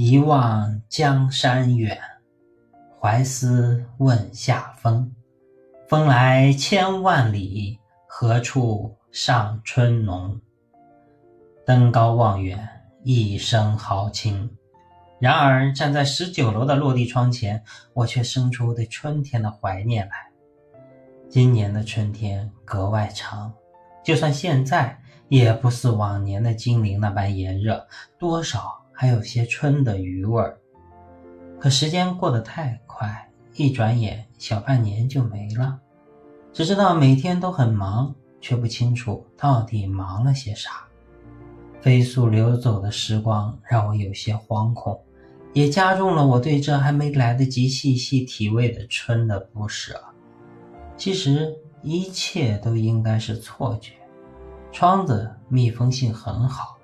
一望江山远，怀思问夏风。风来千万里，何处上春浓？登高望远，一声豪情。然而站在十九楼的落地窗前，我却生出对春天的怀念来。今年的春天格外长，就算现在，也不似往年的金陵那般炎热，多少还有些春的余味儿。可时间过得太快，一转眼小半年就没了。只知道每天都很忙，却不清楚到底忙了些啥。飞速流走的时光让我有些惶恐，也加重了我对这还没来得及细细体味的春的不舍。其实一切都应该是错觉，窗子密封性很好，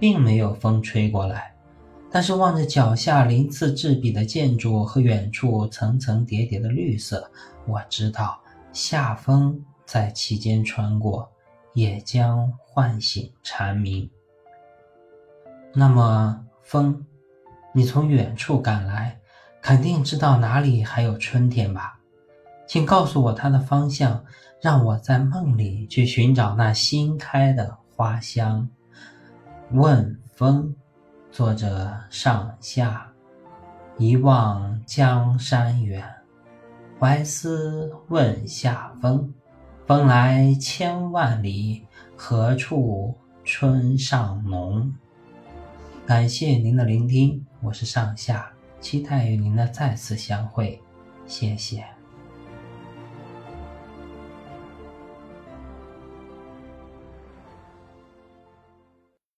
并没有风吹过来。但是望着脚下鳞次栉比的建筑和远处层层叠叠的绿色，我知道夏风在其间穿过，也将唤醒蝉鸣。那么风，你从远处赶来，肯定知道哪里还有春天吧？请告诉我它的方向，让我在梦里去寻找那新开的花香。问风，作者上下。一望江山远，怀思问夏风。风来千万里，何处春尚浓？感谢您的聆听，我是上下，期待与您的再次相会，谢谢。